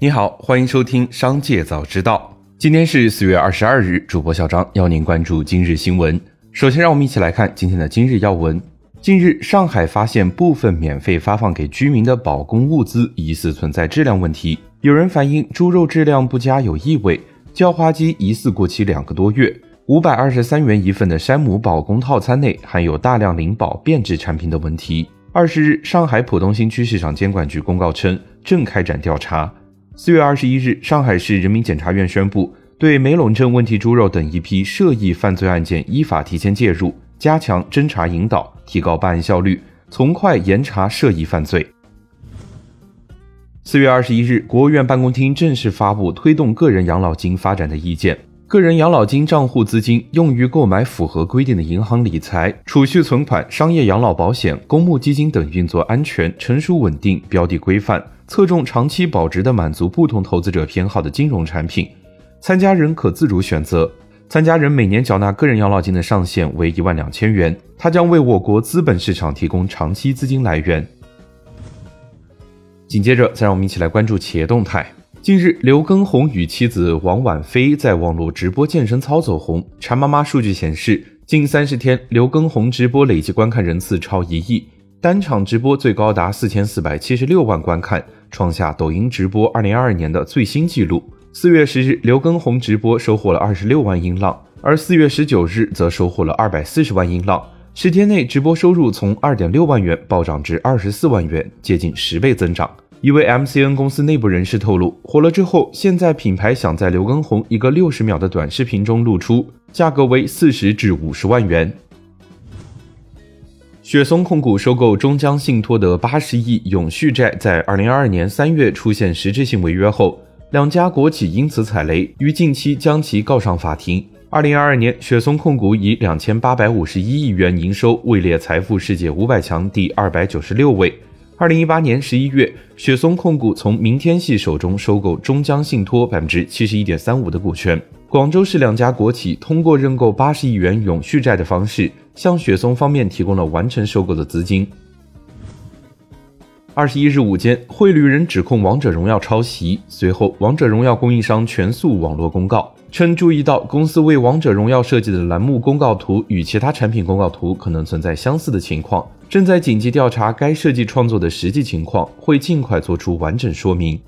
你好，欢迎收听《商界早知道》。今天是四月二十二日，主播小张邀您关注今日新闻。首先，让我们一起来看今天的今日要闻。近日，上海发现部分免费发放给居民的保供物资疑似存在质量问题。有人反映猪肉质量不佳，有异味；叫花鸡疑似过期两个多月；五百二十三元一份的山姆保供套餐内含有大量灵宝变质产品的问题。二十日，上海浦东新区市场监管局公告称，正开展调查。四月二十一日，上海市人民检察院宣布，对梅陇镇问题猪肉等一批涉疫犯罪案件依法提前介入，加强侦查引导，提高办案效率，从快严查涉疫犯罪。四月二十一日，国务院办公厅正式发布推动个人养老金发展的意见。个人养老金账户资金用于购买符合规定的银行理财、储蓄存款、商业养老保险、公募基金等运作安全、成熟稳定、标的规范。侧重长期保值的满足不同投资者偏好的金融产品，参加人可自主选择。参加人每年缴纳个人养老金的上限为一万两千元，它将为我国资本市场提供长期资金来源。紧接着，再让我们一起来关注企业动态。近日，刘畊宏与妻子王婉菲在网络直播健身操走红。馋妈妈数据显示，近三十天，刘畊宏直播累计观看人次超一亿，单场直播最高达四千四百七十六万观看。创下抖音直播二零二二年的最新纪录。四月十日，刘畊宏直播收获了二十六万音浪，而四月十九日则收获了二百四十万音浪。十天内，直播收入从二点六万元暴涨至二十四万元，接近十倍增长。一位 MCN 公司内部人士透露，火了之后，现在品牌想在刘畊宏一个六十秒的短视频中露出，价格为四十至五十万元。雪松控股收购中江信托的八十亿永续债，在二零二二年三月出现实质性违约后，两家国企因此踩雷，于近期将其告上法庭。二零二二年，雪松控股以两千八百五十一亿元营收位列财富世界五百强第二百九十六位。二零一八年十一月，雪松控股从明天系手中收购中江信托百分之七十一点三五的股权。广州市两家国企通过认购八十亿元永续债的方式，向雪松方面提供了完成收购的资金。二十一日午间，汇率人指控王者荣耀抄袭，随后王者荣耀供应商全速网络公告称，注意到公司为王者荣耀设计的栏目公告图与其他产品公告图可能存在相似的情况，正在紧急调查该设计创作的实际情况，会尽快做出完整说明。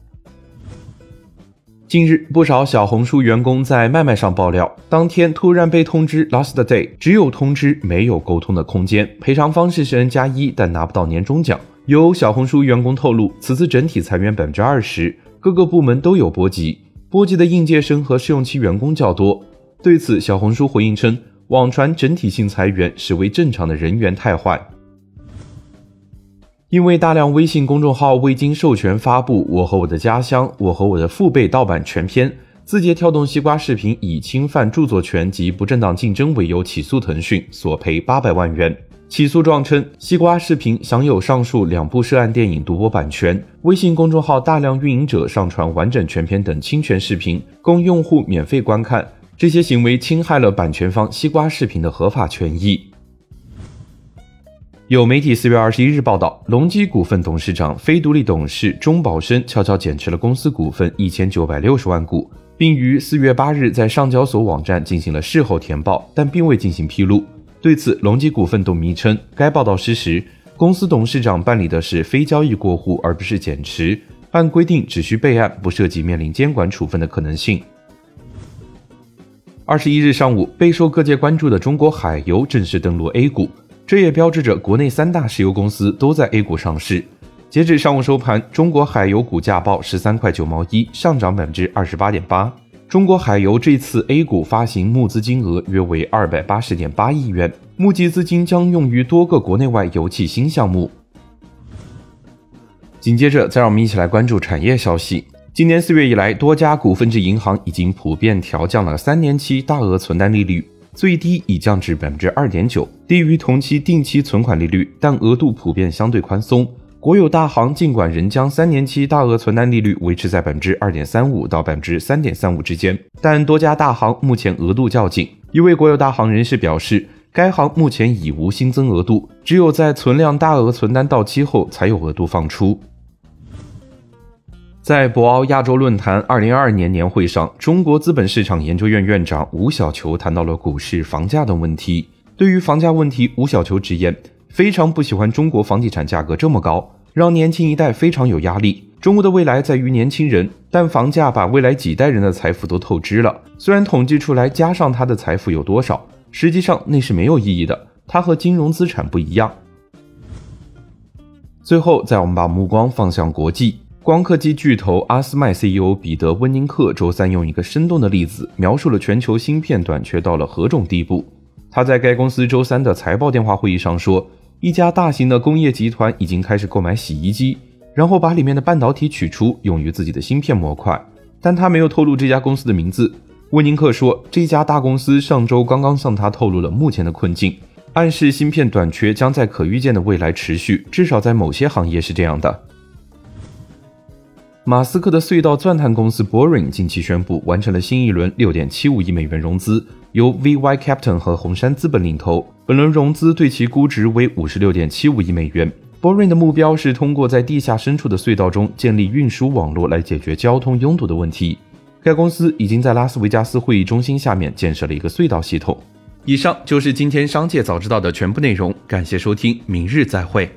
近日，不少小红书员工在麦麦上爆料，当天突然被通知 last day，只有通知没有沟通的空间，赔偿方式是 n 加一，但拿不到年终奖。有小红书员工透露，此次整体裁员百分之二十，各个部门都有波及，波及的应届生和试用期员工较多。对此，小红书回应称，网传整体性裁员是为正常的人员汰换。因为大量微信公众号未经授权发布《我和我的家乡》《我和我的父辈》盗版全篇，字节跳动西瓜视频以侵犯著作权及不正当竞争为由起诉腾讯，索赔八百万元。起诉状称，西瓜视频享有上述两部涉案电影独播版权，微信公众号大量运营者上传完整全片等侵权视频供用户免费观看，这些行为侵害了版权方西瓜视频的合法权益。有媒体四月二十一日报道，隆基股份董事长、非独立董事钟宝生悄悄减持了公司股份一千九百六十万股，并于四月八日在上交所网站进行了事后填报，但并未进行披露。对此，隆基股份董秘称，该报道失实，公司董事长办理的是非交易过户，而不是减持，按规定只需备案，不涉及面临监管处分的可能性。二十一日上午，备受各界关注的中国海油正式登陆 A 股。这也标志着国内三大石油公司都在 A 股上市。截至上午收盘，中国海油股价报十三块九毛一，上涨百分之二十八点八。中国海油这次 A 股发行募资金额约为二百八十点八亿元，募集资金将用于多个国内外油气新项目。紧接着，再让我们一起来关注产业消息。今年四月以来，多家股份制银行已经普遍调降了三年期大额存单利率。最低已降至百分之二点九，低于同期定期存款利率，但额度普遍相对宽松。国有大行尽管仍将三年期大额存单利率维持在百分之二点三五到百分之三点三五之间，但多家大行目前额度较紧。一位国有大行人士表示，该行目前已无新增额度，只有在存量大额存单到期后才有额度放出。在博鳌亚洲论坛二零二二年年会上，中国资本市场研究院院长吴晓球谈到了股市、房价等问题。对于房价问题，吴晓球直言，非常不喜欢中国房地产价格这么高，让年轻一代非常有压力。中国的未来在于年轻人，但房价把未来几代人的财富都透支了。虽然统计出来加上他的财富有多少，实际上那是没有意义的。它和金融资产不一样。最后，再我们把目光放向国际。光刻机巨头阿斯麦 CEO 彼得温宁克周三用一个生动的例子描述了全球芯片短缺到了何种地步。他在该公司周三的财报电话会议上说，一家大型的工业集团已经开始购买洗衣机，然后把里面的半导体取出，用于自己的芯片模块。但他没有透露这家公司的名字。温宁克说，这家大公司上周刚刚向他透露了目前的困境，暗示芯片短缺将在可预见的未来持续，至少在某些行业是这样的。马斯克的隧道钻探公司 Boring 近期宣布完成了新一轮六点七五亿美元融资。由 VY Captain 和红杉资本领投，本轮融资对其估值为五十六点七五亿美元。Boring 的目标是通过在地下深处的隧道中建立运输网络来解决交通拥堵的问题。该公司已经在拉斯维加斯会议中心下面建设了一个隧道系统。以上就是今天商界早知道的全部内容，感谢收听，明日再会。